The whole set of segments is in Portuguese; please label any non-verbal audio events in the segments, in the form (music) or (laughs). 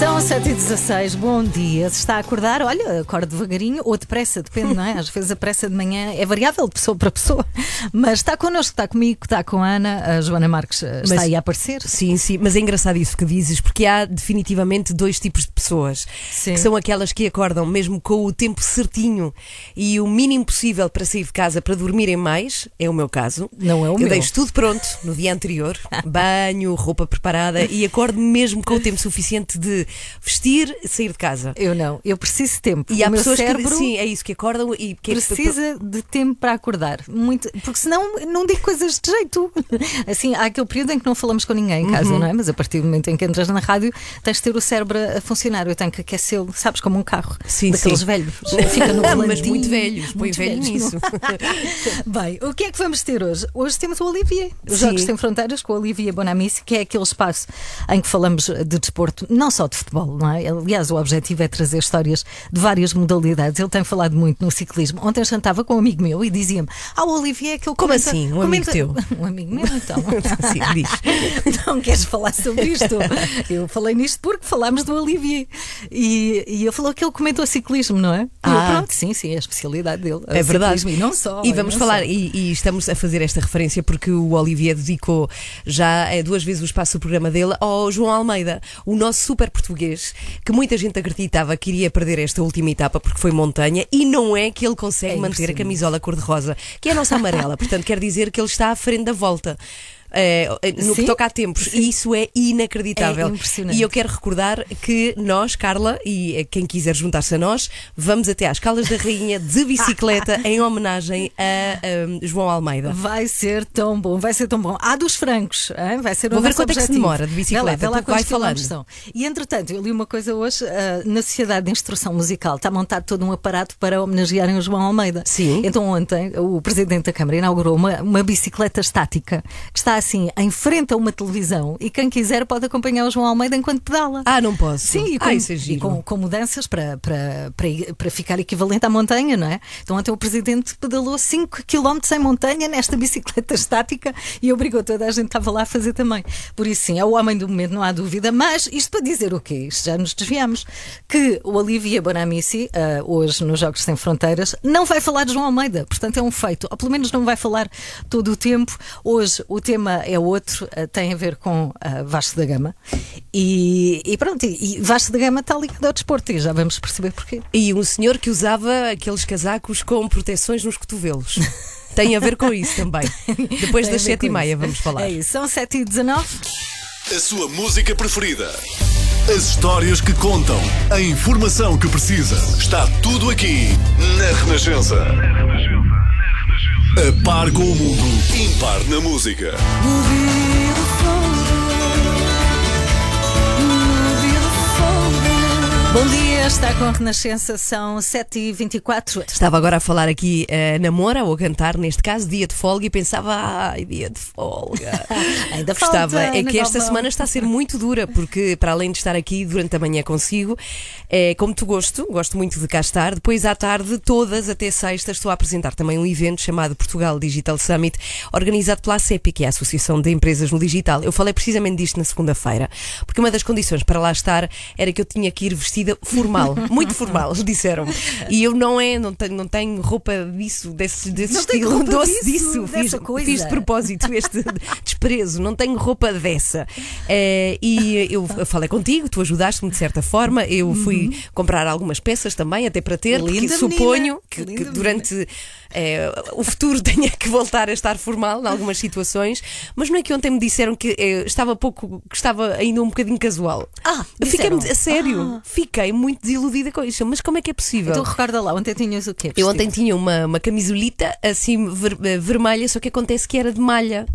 São 7h16, bom dia. Se está a acordar, olha, acorda devagarinho ou depressa, depende, não é? Às vezes a pressa de manhã é variável de pessoa para pessoa. Mas está connosco, está comigo, está com a Ana, a Joana Marques eh, está Mas- aí a aparecer. Sim, sim, mas é engraçado isso que dizes, porque há definitivamente dois tipos de pessoas. Sim. Que são aquelas que acordam mesmo com o tempo certinho e o mínimo possível para sair de casa para dormirem mais, é o meu caso. Não é o Eu meu. deixo tudo pronto no dia anterior, (laughs) banho, roupa preparada e acordo mesmo com o tempo suficiente de vestir, sair de casa. Eu não, eu preciso de tempo. E o há meu pessoas cérebro que sim, é isso que acordam e que precisa de tempo para acordar. Muito, porque senão não digo coisas de jeito. (laughs) Assim, há aquele período em que não falamos com ninguém em casa, Uhum. não é? Mas a partir do momento em que entras na rádio, tens de ter o cérebro a funcionar. Eu tenho que aquecê-lo, sabes, como um carro. Sim, daqueles sim. velhos. (laughs) Fica no Mas muito velhos, põe Muito velho velhos. nisso. (laughs) Bem, o que é que vamos ter hoje? Hoje temos o Olivier, os. Jogos Sem Fronteiras com o Olivier Bonamici, que é aquele espaço em que falamos de desporto, não só de futebol, não é? Aliás, o objetivo é trazer histórias de várias modalidades. Ele tem falado muito no ciclismo. Ontem jantava com um amigo meu e dizia-me: Ah, o Olivier é aquele Como comenta- assim? Um amigo comenta- teu? (laughs) Um amigo meu, então. (laughs) Sim, diz. (laughs) Não queres falar sobre isto? Eu falei nisto porque falámos do Olivier. E, e ele falou que ele comentou ciclismo, não é? E eu, Ah. pronto, sim, sim, é a especialidade dele. É verdade. ciclismo. E não só. E vamos falar, e, e estamos a fazer esta referência porque o Olivier dedicou já eh, duas vezes o espaço do programa dele ao João Almeida, o nosso super português, que muita gente acreditava que iria perder esta última etapa porque foi montanha, e não é que ele consegue É manter a camisola cor-de-rosa, que é a nossa amarela, (laughs) portanto quer dizer que ele está à frente da volta. Eh, no que Sim, toca a tempos, e isso é inacreditável. É impressionante. E eu quero recordar que nós, Carla, e quem quiser juntar-se a nós, vamos até às Caldas da Rainha de bicicleta (laughs) em homenagem a um, João Almeida. Vai ser tão bom, vai ser tão bom. Há dos francos, hein? vai ser o Vou ver quanto é que se objetivo. demora de bicicleta, Vê lá, lá vai falando. são. E entretanto, eu li uma coisa hoje, ah, na Sociedade de Instrução Musical está montado todo um aparato para homenagearem o João Almeida. Sim. Então ontem o Presidente da Câmara inaugurou uma, uma bicicleta estática que está assim em frente a uma televisão e quem quiser pode acompanhar o João Almeida enquanto pedala. Ah, não posso. Sim, e com, ah, isso é e com, com mudanças para, para, para, para ficar equivalente à montanha, não é? Então, ontem o Presidente pedalou 5 km em montanha nesta bicicleta estática e obrigou toda a gente que estava lá a fazer também. Por isso, sim, é o homem do momento, não há dúvida. Mas isto para dizer o quê? Isto já nos desviamos. Que o Olivier Bonamici, ah, hoje nos Jogos Sem Fronteiras, não vai falar de João Almeida. Portanto, é um feito. Ou pelo menos não vai falar todo o tempo. Hoje o tema é outro, ah, tem a ver com ah, Vasco da Gama. E, e pronto, e e Vasco da Gama está ligado ao desporto e já vamos perceber porquê. E um senhor que usava aqueles casacos com proteções nos cotovelos. (laughs) Tem a ver com isso também. Depois das sete e meia isso. vamos falar. É isso, são 7h19. A sua música preferida. As histórias que contam. A informação que precisa. Está tudo aqui na Renascença. A par com o mundo. Impar na música. Bom dia, está com a Renascença, são 7h24. Estava agora a falar aqui eh, namora ou a cantar, neste caso, dia de folga, e pensava, ai, dia de folga. (laughs) Ainda Gostava. falta, É que esta semana está a ser muito dura, porque para além de estar aqui durante a manhã consigo, é, como tu gosto, gosto muito de cá estar, depois à tarde, todas até sexta, estou a apresentar também um evento chamado Portugal Digital Summit, organizado pela ACEP, que é a Associação de Empresas no Digital. Eu falei precisamente disto na segunda-feira, porque uma das condições para lá estar era que eu tinha que ir vestida formal, (laughs) muito formal, disseram-me. E eu não é, não tenho, não tenho roupa disso, desse, desse Não estilo, roupa doce disso, disso. Fiz, coisa. fiz de propósito este (laughs) desprezo, não tenho roupa dessa. Eh, e eu falei contigo, tu ajudaste-me de certa forma, eu fui comprar algumas peças também, até para ter, porque Uhum. Linda suponho menina, que, que durante eh, o futuro (laughs) tenha que voltar a estar formal em algumas situações, mas não é que ontem me disseram que eh, estava pouco, que estava ainda um bocadinho casual. Ah, Fiquei disseram? a sério, Ah. fiquei muito desiludida com isso. Mas como é que é possível? Então recorda lá, ontem tinhas o quê? Eu ontem vestido? tinha uma, uma camisolita assim ver- eh, vermelha, só que acontece que era de malha.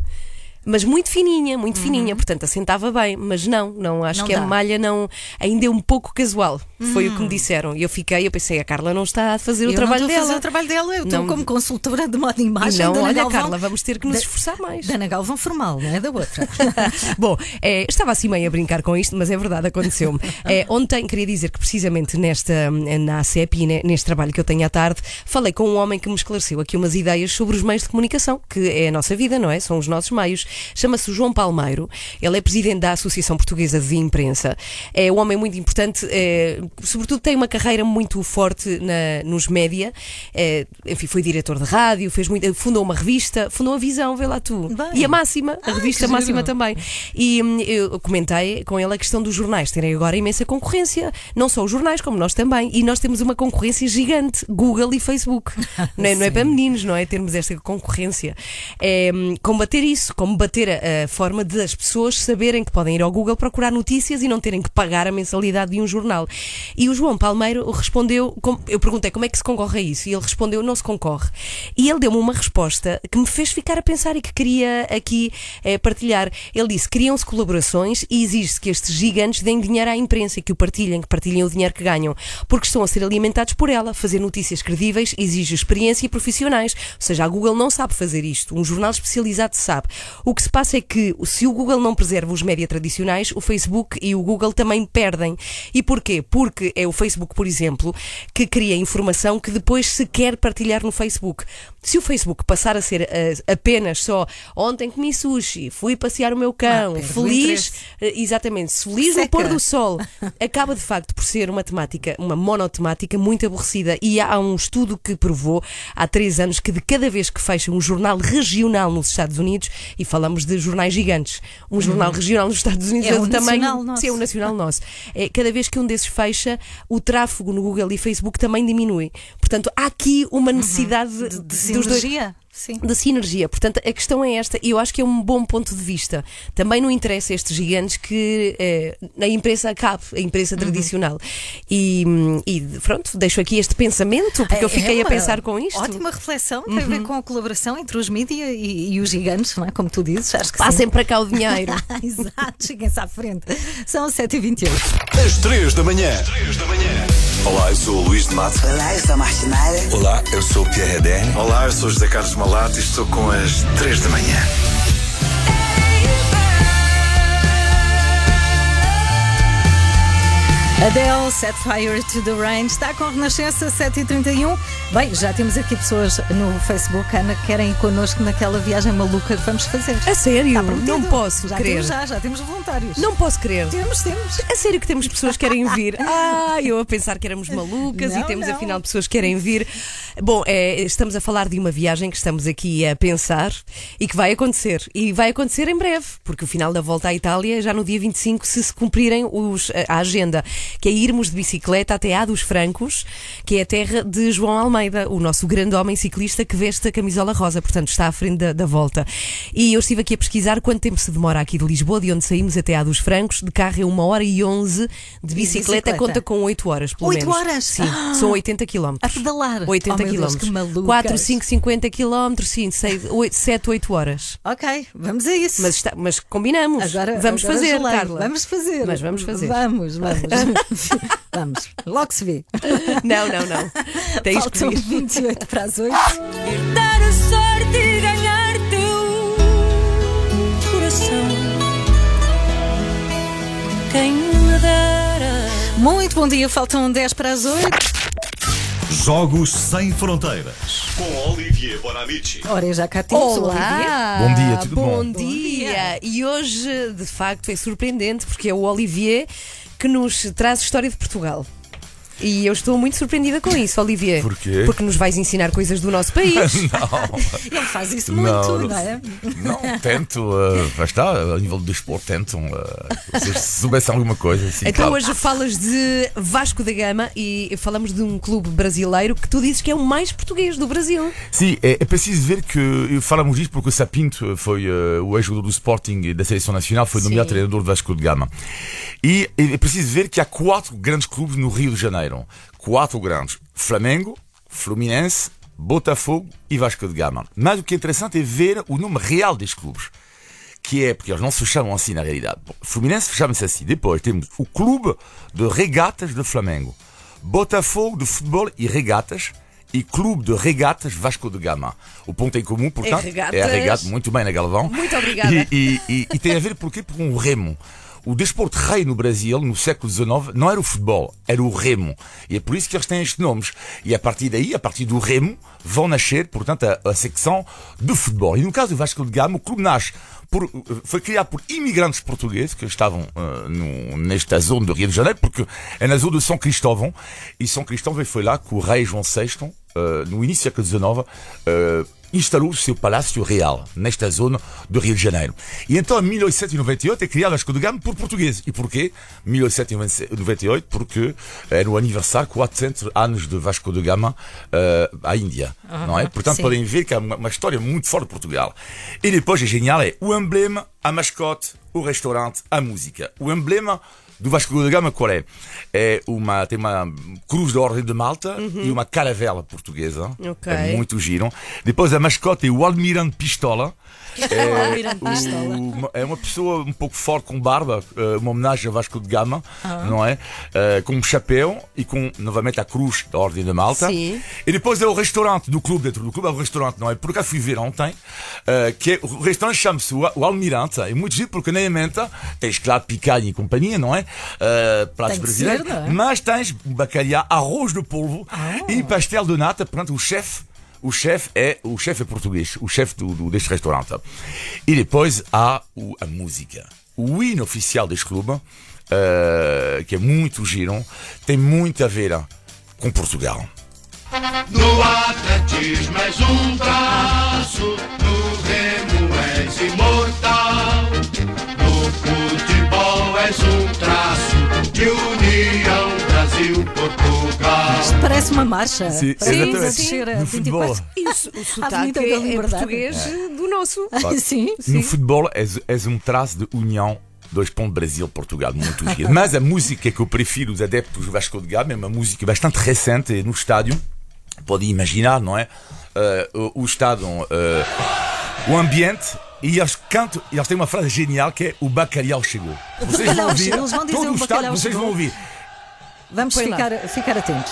Mas muito fininha, muito fininha, portanto assentava bem, mas não, não acho Uhum. Não que a dá. malha não ainda é um pouco casual. Foi o que me disseram. E eu fiquei, eu pensei, a Carla não está a fazer o eu trabalho não estou a dela. fazer o trabalho dela, eu estou Não. como consultora de moda e E imagem. não, da Ana olha, Galvão. Carla, vamos ter que nos Da- esforçar mais. Da Ana Galvão formal, não é da outra. (laughs) Bom, eh, estava assim meio a brincar com isto, mas é verdade, aconteceu-me. Eh, (laughs) ontem queria dizer que precisamente nesta, na ACEP e ne- neste trabalho que eu tenho à tarde, falei com um homem que me esclareceu aqui umas ideias sobre os meios de comunicação, que é a nossa vida, não é? São os nossos meios. Chama-se João Palmeiro, ele é presidente da Associação Portuguesa de Imprensa. É um homem muito importante, eh, sobretudo tem uma carreira muito forte na- nos média. Eh, enfim, foi diretor de rádio, fez muito, fundou uma revista, fundou a Visão, vê lá tu. Bem. E a Máxima, a Ah, revista Máxima giro. também. E hum, eu comentei com ele a questão dos jornais terem agora imensa concorrência. Não só os jornais, como nós também. E nós temos uma concorrência gigante: Google e Facebook. (laughs) não, é, não é para meninos, não é? Termos esta concorrência. É combater isso, combater a, a forma de as pessoas saberem que podem ir ao Google procurar notícias e não terem que pagar a mensalidade de um jornal. E o João Palmeiro respondeu: eu perguntei como é que se concorre a isso? E ele respondeu: não se concorre. E ele deu-me uma resposta que me fez ficar a pensar e que queria aqui eh, partilhar. Ele disse: criam-se colaborações e exige-se que estes gigantes deem dinheiro à imprensa que o partilhem, que partilhem o dinheiro que ganham, porque estão a ser alimentados por ela. Fazer notícias credíveis exige experiência e profissionais. Ou seja, a Google não sabe fazer isto. Um jornal especializado sabe. O que se passa é que se o Google não preserva os média tradicionais, o Facebook e o Google também perdem. E porquê? É o Facebook, por exemplo, que cria informação que depois se quer partilhar no Facebook. Se o Facebook passar a ser eh, apenas só ontem comi sushi, fui passear o meu cão, perde o feliz, eh, exatamente, feliz no Seca. pôr do sol, (laughs) acaba de facto por ser uma temática, uma monotemática muito aborrecida. E há um estudo que provou há três anos que de cada vez que fecha um jornal regional nos Estados Unidos, e falamos de jornais gigantes, um jornal regional nos Estados Unidos É é. Sim, é o nacional (laughs) nosso. É, cada vez que um desses fecha, o tráfego no Google e Facebook também diminui. Portanto, há aqui uma necessidade Uhum. De dos dois. Sim. de sinergia. Portanto, a questão é esta, e eu acho que é um bom ponto de vista. Também não interessa a estes gigantes que eh, a imprensa acabe, a Uhum. imprensa tradicional. E, e pronto, deixo aqui este pensamento, porque eu É- fiquei é a pensar com isto. Uhum. Ótima reflexão, tem a ver com a colaboração entre os mídia e, e os gigantes, não é? Como tu dizes, acho que Passem para cá o dinheiro. sim. (laughs) Exato, cheguem-se à frente. São 7h28. Às 3 da manhã. Olá, eu sou o Luís de Matos. Olá, eu sou a Martinalha. Olá, eu sou o Pierre Rederne. Olá, eu sou José Carlos Malato e estou com as 3 da manhã. Adele, Set Fire to the Rain, está com Renascença 7h31. Bem, já temos aqui pessoas no Facebook, Ana, que querem ir connosco naquela viagem maluca que vamos fazer. A sério? Não posso já crer. Temos já, já temos voluntários. Não posso crer. Temos, temos. A sério que temos pessoas que querem vir? (laughs) Ah, eu a pensar que éramos malucas e Não, temos não. afinal pessoas que querem vir. Bom, é, estamos a falar de uma viagem que estamos aqui a pensar e que vai acontecer. E vai acontecer em breve, porque o final da volta à Itália é já no dia 25, se se cumprirem os, a agenda, que é irmos de bicicleta até A dos Francos, que é a terra de João Almeida, o nosso grande homem ciclista que veste a camisola rosa, portanto está à frente da, da volta. E eu estive aqui a pesquisar quanto tempo se demora aqui de Lisboa, de onde saímos até A dos Francos, de carro é uma hora e 11, de bicicleta, bicicleta? conta com 8 horas, pelo Oito menos. horas? Sim, são 80 km. A pedalar? 80 Oh, km. Que malucas. 4, 5, 50 km, sim, 6, 8, 7, 8 horas. Ok, vamos a isso. Mas, está- mas combinamos. Agora, vamos agora fazer. Carla. Vamos fazer. Mas vamos fazer. Vamos, vamos. (laughs) (laughs) vamos. Logo se vê. Não, não, não. Tens que Faltam vir. 28 para as 8. Dar a sorte e ganhar teu coração. Quem me dera. Muito bom dia, faltam 10 para as 8. Jogos Sem Fronteiras. Com Olivier Bonamici. Ora, eu já cá temos o Olivier. Olá! Bom dia, tudo bom? bom? dia! E hoje, de facto, é surpreendente porque é o Olivier que nos traz história de Portugal. E eu estou muito surpreendida com isso, Olivier. Porquê? Porque nos vais ensinar coisas do nosso país. (laughs) Ele faz isso muito, Não, não, não. é? Não, tento, uh, está, a nível do desporto, tentam. Uh, se soubesse alguma coisa, assim, Então claro. hoje falas de Vasco da Gama e falamos de um clube brasileiro que tu dizes que é o mais português do Brasil. Sim, é, é preciso ver que falamos disso porque o Sapinto foi uh, o ex-jogador do Sporting e da Seleção Nacional, foi nomeado Sim. treinador do Vasco de Gama. E é preciso ver que há quatro grandes clubes no Rio de Janeiro. Quatro grandes: Flamengo, Fluminense, Botafogo e Vasco de Gama. Mas o que é interessante é ver o nome real destes clubes. que é, porque eles não se chamam assim na realidade. Bom, Fluminense chama-se assim. Depois temos o Clube de Regatas de Flamengo, Botafogo de Futebol e Regatas e Clube de Regatas Vasco de Gama. O ponto em comum, portanto, regatas. a regata, muito bem na Galvão. Muito obrigada. E, e- e- e tem a ver porquê? Por um remo. O desporto rei no Brasil, no século XIX, não era o futebol, era o remo. E é por isso que eles têm estes nomes. E a partir daí, a partir do remo, vão nascer, portanto, a, a secção de futebol. E no caso do Vasco de Gama, o clube nasce por, foi criado por imigrantes portugueses que estavam eh, no- nesta zona do Rio de Janeiro, porque é na zona de São Cristóvão. E São Cristóvão foi lá que o rei João VI, eh, no início do século XIX, eh, instalou o seu palácio real nesta zona do Rio de Janeiro. E então, em 1898, é criado Vasco de Gama por portugueses. E porquê? 1898, porque era o aniversário 400 anos de Vasco de Gama eh, à Índia, não é? Portanto, sim. podem ver que é uma, uma história muito forte de Portugal. E depois é genial, é o emblema, a mascote, o restaurante, a música. O emblema do Vasco da Gama qual é? É uma, tem uma cruz da Ordem de Malta e uma caravela portuguesa. Ok. É muito giro. Depois a mascote é o Almirante Pistola. (laughs) É, Almirante Pistola. o- é uma pessoa um pouco forte com barba, eh, uma homenagem a Vasco de Gama, não é? Eh, com um chapéu e com novamente a cruz da Ordem de Malta. Sim. E depois é o restaurante do clube, dentro do clube, é o restaurante, não é? Por acaso fui ver ontem, eh, que é, o restaurante chama-se o, o Almirante, é muito giro porque nem a menta, tens claro picanha e companhia, não é? Eh, pratos brasileiros, ser, é? mas tens bacalhau, arroz de polvo e pastel de nata, portanto o chefe o chefe é o chefe é português, o chefe do, do- deste restaurante. E depois há o- a música. O hino oficial deste clube, eh, que é muito giro, tem muito a ver com Portugal. No atletismo és um traço, no remo és imortal. És um traço de união Brasil-Portugal. Isto parece uma marcha. Sim, exatamente. a descer a No 24. futebol. E o, so- o sotaque Avenida da é, é Liberdade. português do nosso. (laughs) Sim. No futebol és, és um traço de união dois pontos Brasil-Portugal, muito (laughs) giro. Mas a música que eu prefiro os adeptos do Vasco de Gama é uma música bastante recente no estádio. Pode imaginar, não é? Eh, o, o estádio, eh, o ambiente. E eles cantam, e eles têm uma frase genial que é o bacalhau chegou. Vocês vão bacalhau ouvir, chegou, eles vão dizer todo o o bacalhau vocês chegou. vão ouvir. Vamos Põe lá. ficar, ficar atentos.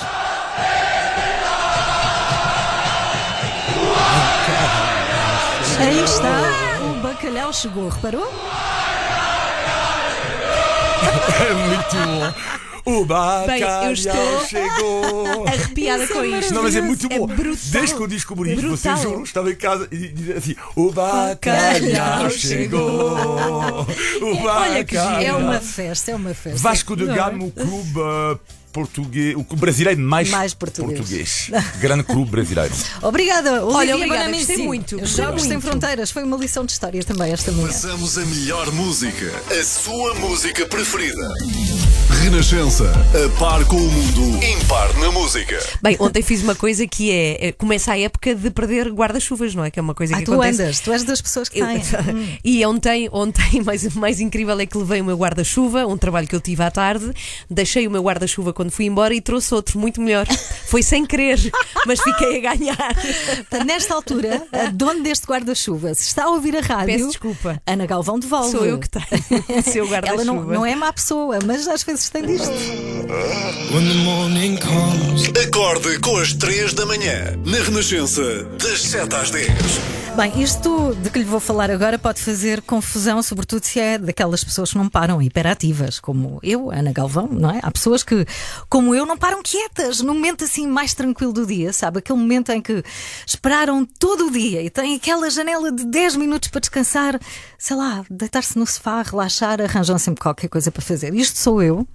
Aí está, o bacalhau chegou, reparou? (laughs) É muito bom. O bacalhau eu estou- chegou. Arrepiada com isto. Não, mas é muito bom. brutal. Desde que eu descobri isto, Brutal. vocês juram, estava em casa e dizia assim: O bacalhau chegou. O Olha que bacalhau. giro. É uma festa, é uma festa. Vasco de Não é? Gama, o clube uh, português, o clube brasileiro mais, Mais português. Grande clube brasileiro. (laughs) Obrigada, Olivia obrigada, Bonamici. gostei muito, Os Jogos Sem muito. Fronteiras foi uma lição de história também esta manhã. Passamos a melhor música, a sua música preferida. Renascença, a par com o mundo, impar na música. Bem, ontem fiz uma coisa que é. é, Começa a época de perder guarda-chuvas, não é? Que é uma coisa Ah, que tu acontece. andas, tu és das pessoas que Eu- têm. (laughs) e ontem, ontem (laughs) mais, mais incrível é que levei o meu guarda-chuva, um trabalho que eu tive à tarde, deixei o meu guarda-chuva quando fui embora e trouxe outro muito melhor. (laughs) Foi sem querer, mas fiquei a ganhar. Portanto, Nesta altura, a dona deste guarda-chuva, se está a ouvir a rádio, Peço desculpa. Ana Galvão devolve. Sou eu que tenho o seu Ela guarda-chuva. não, não é má pessoa, mas às vezes tem disto. When the morning comes. Acorde com as 3 da manhã, na Renascença, das 7 às 10. Bem, isto de que lhe vou falar agora pode fazer confusão, sobretudo se é daquelas pessoas que não param, hiperativas, como eu, Ana Galvão, não é? Há pessoas que, como eu, não param quietas no momento assim mais tranquilo do dia, sabe? Aquele momento em que esperaram todo o dia e têm aquela janela de 10 minutos para descansar, sei lá, deitar-se no sofá, relaxar, arranjam sempre qualquer coisa para fazer. Isto sou eu.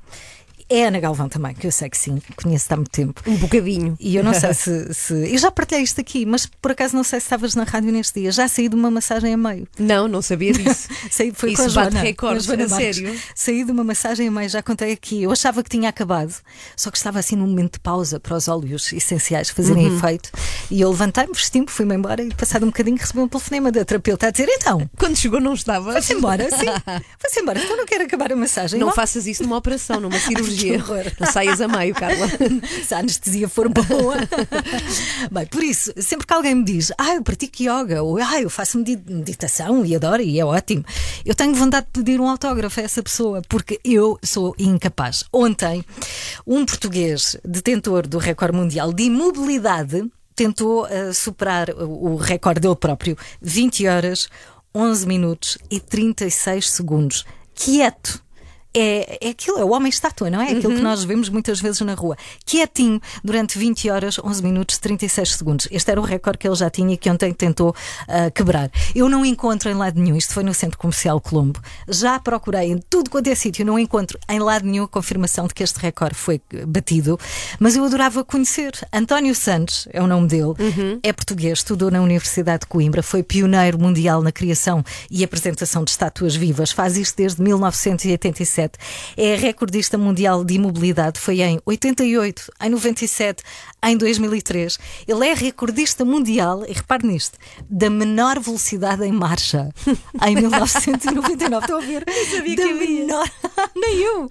É a Ana Galvão também, que eu sei que sim, conheço-te há muito tempo. Um bocadinho. E eu não sei (laughs) se, se. Eu já partilhei isto aqui, mas por acaso não sei se estavas na rádio neste dia. Já saí de uma massagem a meio. Não, não sabia (laughs) disso. Saí, foi Isso com a bate Joana, recordes, com a Joana sério? Saí de uma massagem a meio, já contei aqui. Eu achava que tinha acabado, só que estava assim num momento de pausa para os óleos essenciais fazerem Uhum. efeito. E eu levantei-me, vesti-me, fui-me embora e passado um bocadinho recebi um telefonema da terapeuta a dizer: então, Quando chegou não estava. vai-se embora, sim, (laughs) vai-se embora, então não quero acabar a massagem. Não Bom, faças isso numa operação, numa cirurgia. Anestesia. Não saias a meio, Carla. (laughs) Se a anestesia for boa. (laughs) Bem, por isso, sempre que alguém me diz, ah, eu pratico yoga, ou ah, eu faço medi- meditação e adoro e é ótimo, eu tenho vontade de pedir um autógrafo a essa pessoa, porque eu sou incapaz. Ontem, um português detentor do recorde mundial de imobilidade tentou eh, superar o, o recorde dele próprio, 20 horas, 11 minutos e 36 segundos. Quieto é, é aquilo, é o homem estátua, não é? Aquilo que nós vemos muitas vezes na rua. Quietinho, durante 20 horas, 11 minutos, 36 segundos. Este era o recorde que ele já tinha e que ontem tentou ah, quebrar. Eu não encontro em lado nenhum, isto foi no Centro Comercial Colombo. Já procurei em tudo quanto é sítio, não encontro em lado nenhum a confirmação de que este recorde foi eh, batido, mas eu adorava conhecer. António Santos é o nome dele, é português, estudou na Universidade de Coimbra, foi pioneiro mundial na criação e apresentação de estátuas vivas, faz isto desde 1987. É recordista mundial de imobilidade, foi em 88, em 97, em 2003. Ele é recordista mundial, e repare nisto, da menor velocidade em marcha, (laughs) em 1999. Estão a ver? sabia da que havia. menor. (laughs) nem eu,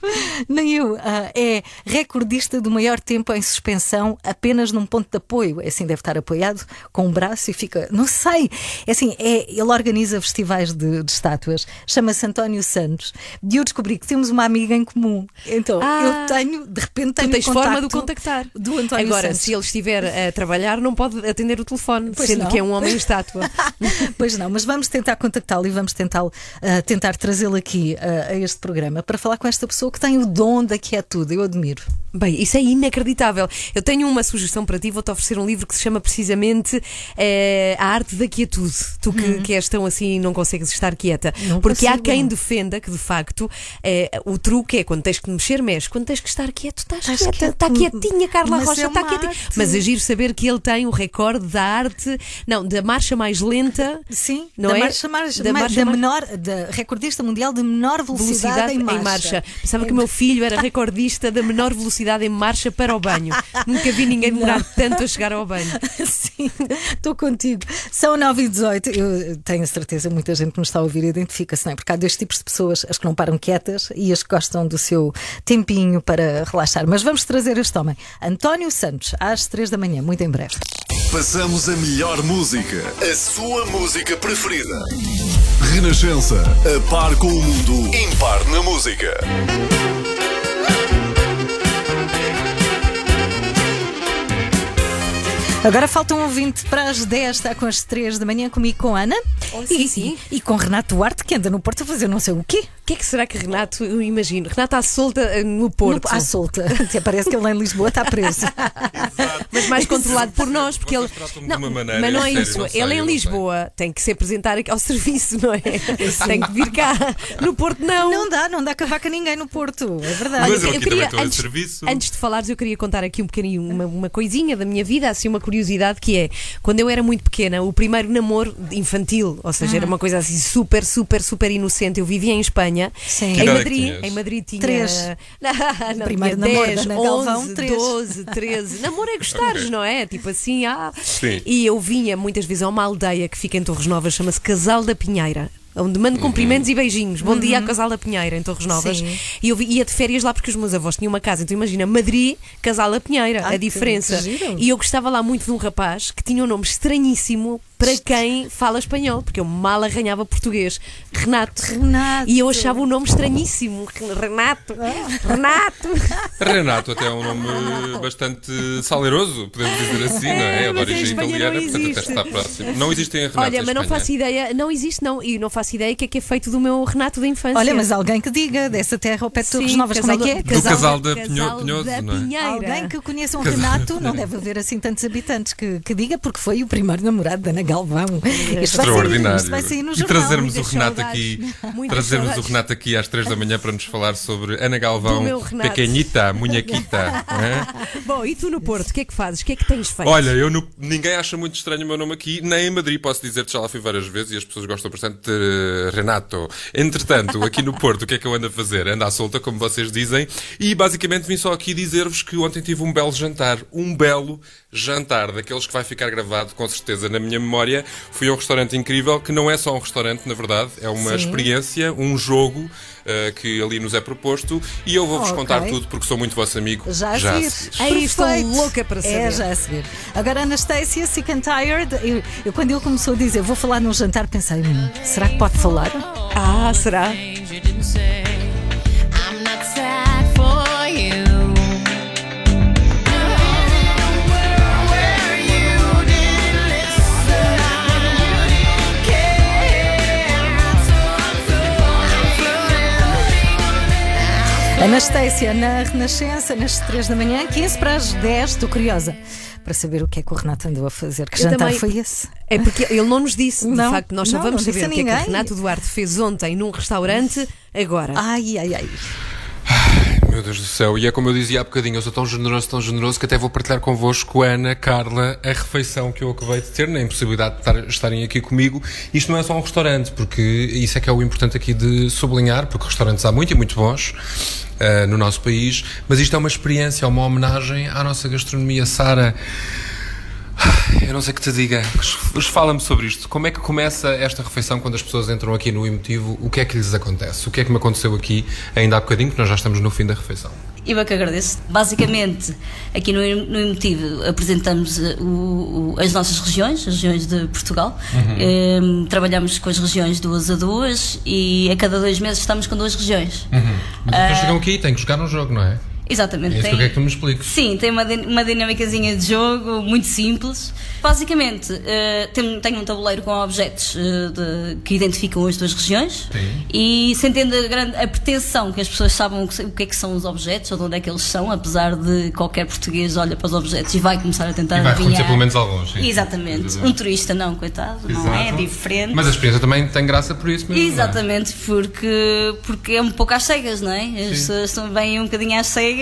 nem eu. Ah, é recordista do maior tempo em suspensão apenas num ponto de apoio. É assim, deve estar apoiado com um braço e fica. Não sei. É assim, é, ele organiza festivais de, de estátuas, chama-se António Santos. E eu descobri que temos uma amiga em comum. Então, Ah. eu tenho, de repente, tenho Tu tens forma de o contactar. Do António Agora, Santos. Se ele estiver a trabalhar, não pode atender o telefone, Pois sendo não. que é um homem estátua. (laughs) pois não, mas vamos tentar contactá-lo e vamos tentar, ah, tentar trazê-lo aqui ah, a este programa para falar com esta pessoa que tem o dom da que é tudo. Eu admiro. Bem, isso é inacreditável. Eu tenho uma sugestão para ti, vou-te oferecer um livro que se chama precisamente eh, A Arte da Quietude. Tu que, que és tão assim e não consegues estar quieta. Não Porque há consigo. quem defenda que, de facto, eh, o truque é quando tens que mexer, mexe. Quando tens que estar quieto, estás, Estás quieta. Está quietinha, Carla Mas Rocha, é está uma quietinha. Mas agir saber que ele tem o recorde da arte, não, da marcha mais lenta. Sim, Não da é? marcha, mais- Da marcha da menor, da recordista mundial de menor velocidade, em marcha. Pensava que o meu filho era recordista da menor velocidade em marcha para o banho. Nunca vi ninguém demorar tanto a chegar ao banho. (laughs) Sim, estou contigo. São 9 e 18 Eu tenho a certeza, muita gente que nos está a ouvir identifica-se, não é? Porque há dois tipos de pessoas: as que não param quietas e as que gostam do seu tempinho para relaxar. Mas vamos trazer este homem, António Santos, às 3 da manhã, muito em breve. Passamos a melhor música, a sua música preferida. Renascença, a par com o mundo, impar na música. Agora falta um ouvinte para as 10, está com as 3 da manhã comigo com a Ana sim, e, sim. e com Renato Duarte, que anda no Porto a fazer não sei o quê. O que é que será que Renato, eu imagino, Renato à solta eh, no Porto, No- à solta. (laughs) Até parece que ele em Lisboa está preso. mas mais controlado por nós, porque ele. tratam-me de Não, uma maneira, mas não é isso. não sei, ele em eu Lisboa tem que se apresentar ao serviço, não é? Tem que vir cá. No Porto, não. Não dá, não dá cavaca a ninguém no Porto, é verdade. Mas eu estou em antes, serviço. antes de falares, eu queria contar aqui um bocadinho, uma, uma coisinha da minha vida, assim, uma curiosidade que é, quando eu era muito pequena, o primeiro namoro infantil, ou seja, era Ah. uma coisa assim super, super, super inocente. Eu vivia em Espanha, Sim. Que em é Madrid, em Madrid tinha Três. (laughs) Não, não, Primeiro tinha namoro 10, da Ana Galvão, 11, três. 12, 13. Namoro é gostares, não é? Tipo assim, ah. Sim. E eu vinha muitas vezes a uma aldeia que fica em Torres Novas, chama-se Casal da Pinheira. Onde mando cumprimentos e beijinhos. Bom dia, Casal da Pinheira, em Torres Novas. Sim. E eu vi- ia de férias lá porque os meus avós tinham uma casa. Então imagina, Madrid, Casal da Pinheira, Ai, a diferença. E eu gostava lá muito de um rapaz que tinha um nome estranhíssimo para quem fala espanhol, porque eu mal arranhava português. Renato. Renato. E eu achava o nome estranhíssimo. Renato. Renato. Renato até é um nome bastante saleroso, podemos dizer assim, não é? É de origem Espanha não italiana, portanto até existe. está próximo. Não existem Renatos Olha, mas não faço ideia, não existe, não. E não faço ideia o que é que é feito do meu Renato da infância. Olha, mas alguém que diga dessa terra ao pé de Torres Novas, como é que é? Do casal da casal Pinho- Pinhoso, da não é? Pinheira. Alguém que conheça um Renato, não deve haver assim tantos habitantes que, que diga, porque foi o primeiro namorado da Ana Galvão. Isto vai sair, Extraordinário. isto vai sair no e jornal. trazermos o Renato saudades. aqui, Muitas trazermos o saudades. Renato aqui às 3 da manhã para nos falar sobre Ana Galvão, pequenita, munhequita. é? (laughs) Bom, e tu no Porto, o que é que fazes? O que é que tens feito? Olha, eu no- ninguém acha muito estranho o meu nome aqui, nem em Madrid, posso dizer-te, já lá fui várias vezes e as pessoas gostam bastante de Renato. Entretanto, aqui no Porto, o que é que eu ando a fazer? Ando à solta, como vocês dizem, e basicamente vim só aqui dizer-vos que ontem tive um belo jantar. Um belo jantar, daqueles que vai ficar gravado com certeza na minha memória. Memória. Fui a um restaurante incrível, que não é só um restaurante, na verdade, é uma Sim. experiência, um jogo eh, que ali nos é proposto. E eu vou-vos Ok. contar tudo porque sou muito vosso amigo. Já a já a seguir. seguir. Ai, estou louca para É, saber. já a seguir. Agora, Anastasia, Sick and Tired, eu, eu, quando ele começou a dizer vou falar num jantar, pensei, hum, será que pode falar? Ah, será? Anastasia na Renascença, nas 3 da manhã, 15 para as 10. Estou curiosa para saber o que é que o Renato andou a fazer. Que Eu jantar também- foi esse? É porque ele não nos disse. De Não, facto, nós só não, vamos não disse saber o que é que ninguém. Renato Duarte fez ontem num restaurante agora. Ai, ai, ai. Meu Deus do céu, e é como eu dizia há bocadinho, eu sou tão generoso, tão generoso que até vou partilhar convosco, Ana, Carla, a refeição que eu acabei de ter, na impossibilidade de estar- estarem aqui comigo. Isto não é só um restaurante, porque isso é que é o importante aqui de sublinhar, porque restaurantes há muito e muito bons ah, no nosso país, mas isto é uma experiência, é uma homenagem à nossa gastronomia. Sara, eu não sei que te diga, fala-me sobre isto. Como é que começa esta refeição quando as pessoas entram aqui no Emotivo? O que é que lhes acontece? O que é que me aconteceu aqui ainda há bocadinho, que nós já estamos no fim da refeição? Eu é que agradeço. Basicamente, aqui no, no Emotivo apresentamos eh, o- o- as nossas regiões, as regiões de Portugal. Uhum. Em, trabalhamos com as regiões duas a duas e a cada dois meses estamos com duas regiões. Mas as pessoas chegam aqui e têm que jogar um jogo, não é? Exatamente. É isso que eu quero que tu me expliques. Sim, tem uma, uma dinâmicazinha de jogo muito simples. Basicamente, eh, tem, tem um tabuleiro com objetos eh, de- que identificam as duas regiões Sim. e sentindo a, grande, a pretensão que as pessoas sabem o que, o que é que são os objetos ou de onde é que eles são, apesar de qualquer português olha para os objetos e vai começar a tentar E vai adivinhar. pelo menos alguns. sim. Exatamente. Exatamente. Um turista não, coitado, não é? É Exato. diferente. Mas a experiência também tem graça por isso mesmo. é? Exatamente, porque, porque é um pouco às cegas, não é? As pessoas são- vêm um bocadinho às cegas.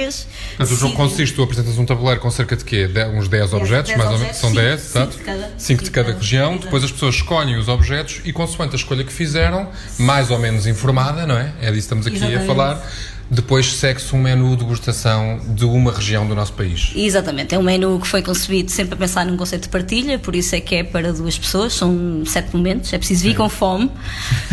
Portanto, o jogo consiste, tu apresentas um tabuleiro com cerca de quê? De- uns 10 objetos, 10 mais ou menos. São cinco- 10, cinco exato? de cada. 5 de cada região. Depois as pessoas escolhem os objetos e, consoante a escolha que fizeram, mais ou menos informada, não é? É disso que estamos aqui a falar. Depois segue-se um menu de degustação de uma região do nosso país. Exatamente, é um menu que foi concebido sempre a pensar num conceito de partilha, por isso é que é para duas pessoas, são sete momentos, é preciso vir com fome.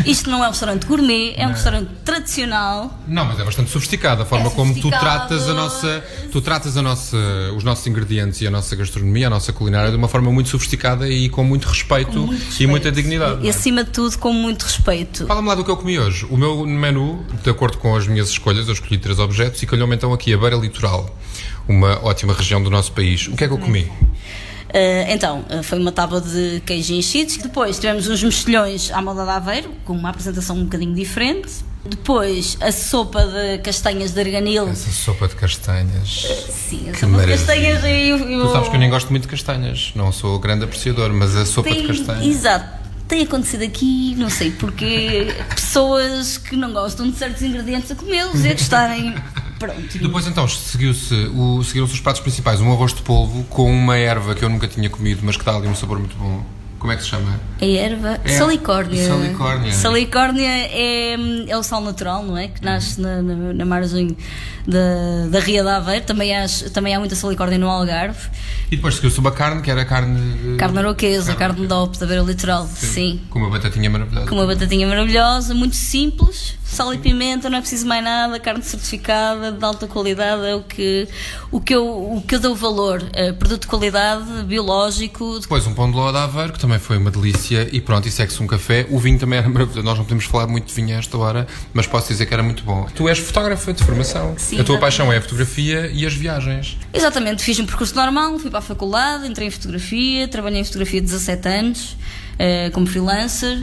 Isto não é um restaurante gourmet, é um restaurante tradicional. Não, mas é bastante sofisticado a forma como tu tratas a nossa, tu tratas a nossa, os nossos ingredientes e a nossa gastronomia, a nossa culinária de uma forma muito sofisticada e com muito respeito, muito e respeito. muita dignidade. não E é? acima de tudo, com muito respeito. Fala-me lá do que eu comi hoje. O meu menu, de acordo com as minhas escolhas, eu escolhi três objetos e calhou-me então aqui a Beira Litoral, uma ótima região do nosso país. O que é que eu comi? Uh, então, uh, foi uma tábua de queijo enchidos. Depois tivemos uns mexilhões à moda de Aveiro, com uma apresentação um bocadinho diferente. Depois, a sopa de castanhas de arganil. Essa sopa de castanhas. Sim, a Que sopa de maravilha. castanhas. Eu, eu... Tu sabes que eu nem gosto muito de castanhas, não sou grande apreciador, mas a sopa de Tem- castanhas. Exato. Tem acontecido aqui, não sei porque, pessoas que não gostam de certos ingredientes a comê-los e a gostarem. Pronto. Depois então seguiu-se o- seguiram-se os pratos principais, um arroz de polvo com uma erva que eu nunca tinha comido, mas que dá ali um sabor muito bom. Como é que se chama? A erva, É, salicórnia. salicórnia. Salicórnia é, é o sal natural, não é? Que nasce na, na, na margem da, da Ria de Aveiro. Também há, também há muita salicórnia no Algarve. E depois seguiu-se uma carne, que era carne. de- Carne aroquesa, carne de dope da beira litoral. Sim. Com uma batatinha maravilhosa. Com uma batatinha maravilhosa, muito simples, sal e pimenta, não é preciso mais nada, carne certificada, de alta qualidade, é o que, o que, eu, o que eu dou valor. Eh, produto de qualidade, biológico, Depois um pão de ló de Aveiro, que também foi uma delícia, e pronto, e segue-se um café. O vinho também era maravilhoso. Nós não podemos falar muito de vinho a esta hora, mas posso dizer que era muito bom. Tu és fotógrafa de formação. Sim, a tua exatamente. paixão é a fotografia e as viagens. Exatamente, fiz um percurso normal, fui para a faculdade, entrei em fotografia, trabalhei em fotografia 17 anos, eh, como freelancer,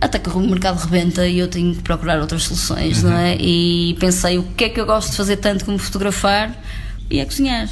até que o mercado rebenta e eu tenho que procurar outras soluções, não é? E pensei, o que é que eu gosto de fazer tanto como fotografar? E é cozinhar.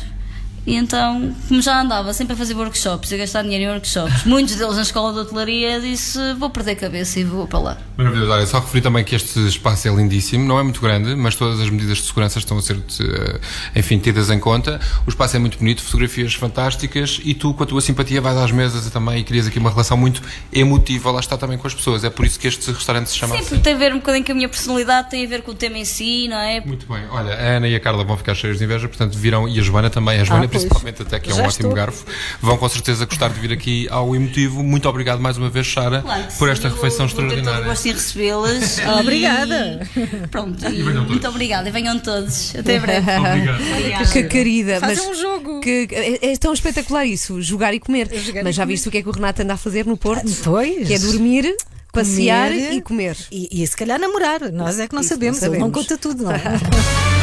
E então, como já andava sempre a fazer workshops, a gastar dinheiro em workshops, muitos deles na escola de hotelaria, disse, vou perder a cabeça e vou para lá. Maravilhoso. Olha, só referi também que este espaço é lindíssimo, não é muito grande, mas todas as medidas de segurança estão a ser, eh, enfim, tidas em conta. O espaço é muito bonito, fotografias fantásticas e tu, com a tua simpatia, vais às mesas e também e crias aqui uma relação muito emotiva, lá está também com as pessoas. É por isso que este restaurante se chama Sim, assim. tem a ver um bocadinho com a minha personalidade, tem a ver com o tema em si, não é? Muito bem. Olha, a Ana e a Carla vão ficar cheias de inveja, portanto virão, e a Joana também. A Joana Ah. Principalmente até que é um ótimo estou. garfo, vão com certeza gostar de vir aqui ao emotivo. Muito obrigado mais uma vez, Sara, Claro por sim, esta eu refeição vou extraordinária. gosto em recebê-las. Ah, (laughs) e- obrigada. Pronto, e todos. muito obrigada. E venham todos. Até breve. (laughs) Obrigado. Que querida, Fazem mas um jogo. que é, é tão espetacular isso, jogar e comer. Jogar mas e já comer. viste o que é que o Renato anda a fazer no Porto? Pois. Que é dormir, passear Comer. e comer. E, e se calhar namorar. Nós é que não Isso não sabemos. Ele não sabemos. conta tudo, não é? (laughs)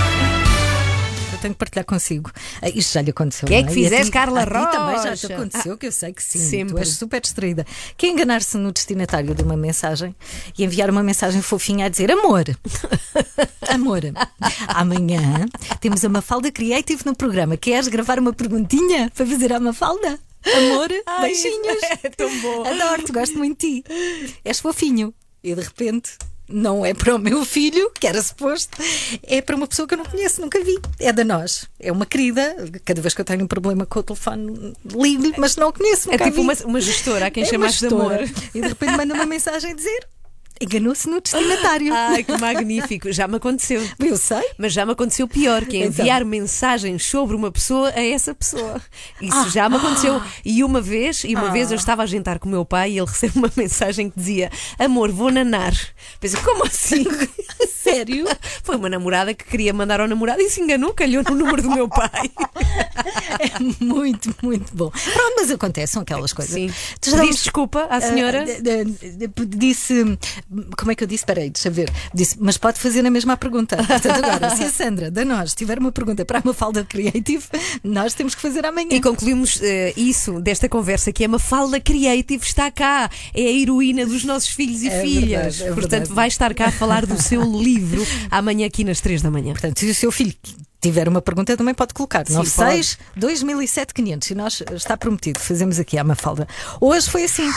Eu tenho que partilhar consigo. Ah, Isto já lhe aconteceu. Que é não que E a fizeste, Carla a ti também já te Rocha? aconteceu, que eu sei que sim. Sempre. Tu és super distraída. Que é enganar-se no destinatário de uma mensagem e enviar uma mensagem fofinha a dizer amor. (laughs) amor. Amanhã temos a Mafalda Creative no programa. Queres gravar uma perguntinha para fazer à Mafalda? Amor, Ai, beijinhos. é tão bom. Adoro-te, gosto muito de ti. És fofinho. E de repente. Não é para o meu filho, que era suposto, é para uma pessoa que eu não conheço, nunca vi. É da nós. É uma querida. Cada vez que eu tenho um problema com o telefone, ligo-lhe, mas não o conheço. É tipo uma, uma gestora, há quem É uma chamasse de amor. E de repente manda uma mensagem a dizer: enganou-se no destinatário. (laughs) Ai, que magnífico. Já me aconteceu. Eu sei. Mas já me aconteceu pior, que é Então. enviar mensagens sobre uma pessoa a essa pessoa. Isso Ah. já me aconteceu. E uma vez, e uma Ah. vez eu estava a jantar com o meu pai e ele (laughs) recebe uma mensagem que dizia: Amor, vou nanar. Pensei, como assim? (laughs) Sério? Foi uma namorada que queria mandar ao namorado e se enganou, calhou no número do meu pai. É muito, muito bom. Pronto, mas acontecem aquelas coisas. Sim. Tu já Pediste damos- desculpa à senhora? Ah, de- disse. Como é que eu disse? Espera aí, deixa ver. Disse, mas pode fazer a mesma pergunta. (laughs) Portanto, agora, se a Sandra da nós tiver uma pergunta para a Mafalda Creative, nós temos que fazer amanhã. E concluímos eh, isso desta conversa que uma Mafalda Creative está cá, é a heroína dos nossos filhos e É filhas. verdade, é Portanto, verdade. vai estar cá a falar do seu (laughs) livro amanhã aqui nas 3 da manhã. Portanto, se o seu filho tiver uma pergunta, também pode colocar. Sim, 96 2007 500. E nós está prometido. Fazemos aqui a Mafalda. Hoje foi assim.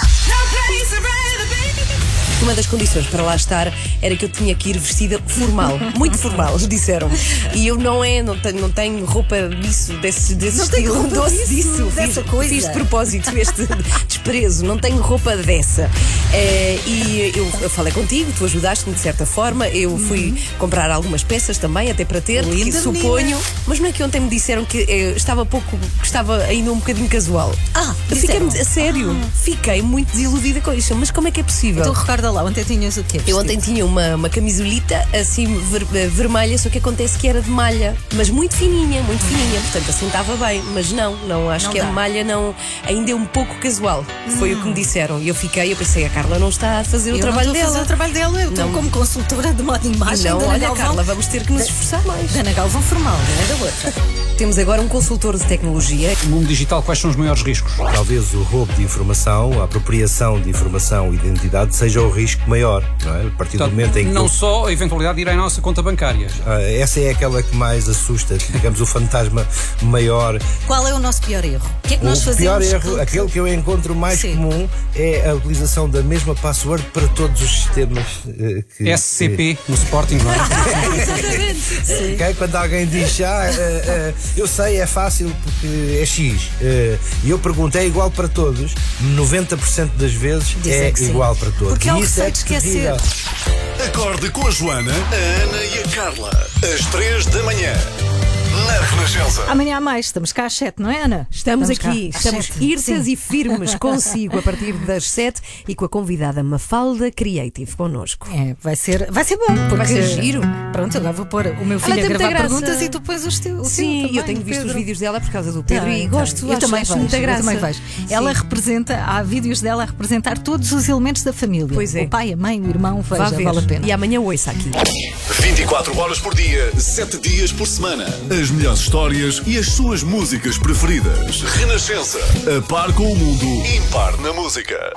Uma das condições para lá estar era que eu tinha que ir vestida formal, (laughs) muito formal, disseram. E eu não é, não tenho, não tenho roupa disso, desse, desse Não estilo, doce disso, disso. dessa fiz, coisa. fiz de propósito este (laughs) desprezo, não tenho roupa dessa. Eh, e eu, eu falei contigo, tu ajudaste-me de certa forma, eu fui comprar algumas peças também, até para ter, Uhum. Linda que suponho. menina. Mas não é que ontem me disseram que eh, estava pouco, que estava ainda um bocadinho casual. Ah, eu fiquei, a sério, fiquei muito desiludida com isto. Mas como é que é possível? Então lá, ontem tinhas o quê? Eu ontem tinha uma, uma camisolita assim ver- eh, vermelha, só que acontece que era de malha, mas muito fininha, muito fininha, portanto assentava bem, mas não, não acho Não que a dá. malha não ainda é um pouco casual. Foi o que me disseram. E eu fiquei, eu pensei, a Carla não está a fazer o Eu trabalho não estou a dela. fazer o trabalho dela. Eu estou Não. como consultora de moda e imagem. não, olha, Galvão. Carla, vamos ter que nos esforçar mais. Dana Galvão formal, não é da outra. (laughs) Temos agora um consultor de tecnologia. No mundo digital, quais são os maiores riscos? Talvez o roubo de informação, a apropriação de informação e identidade seja o risco maior, não é? A partir do Portanto, momento em que. não só a eventualidade de ir à nossa conta bancária. Ah, essa é aquela que mais assusta, digamos, o fantasma maior. Qual é o nosso pior erro? O que é que nós o fazemos? pior erro, que- aquele que eu encontro mais Sim. comum, é a utilização da mesma password para todos os sistemas eh, que. SCP no Sporting, não é? (laughs) que- ok? Quando alguém diz, ah, eh, eh, eu sei, é fácil porque é X. E eu pergunto, é igual para todos? 90% das vezes Dizem é que sim. igual para todos. Porque há o E receio de esquecer. Acorde com a Joana, a Ana e a Carla. Às três da manhã. Na Renascença. Amanhã há mais, estamos cá às 7, não é, Ana? Estamos, cá aqui, às estamos sete. hirtas Sim. e firmes (laughs) consigo a partir das 7 e com a convidada Mafalda Creative connosco. É, vai ser, vai ser bom, porque Vai ser giro. Pronto, agora vou pôr o meu filho tem a muita gravar graça. perguntas e tu pões os teus. Sim, eu tenho visto Pedro. os vídeos dela por causa do Pedro Tem, e gosto, eu acho, também acho muita eu graça. também vejo. Ela representa, há vídeos dela a representar todos os elementos da família. Pois é. O pai, a mãe, o irmão, Vá veja, ver. vale a pena. E amanhã ouça aqui. 24 horas por dia, 7 dias por semana. As melhores histórias e as suas músicas preferidas. Renascença. A par com o mundo, impar na música.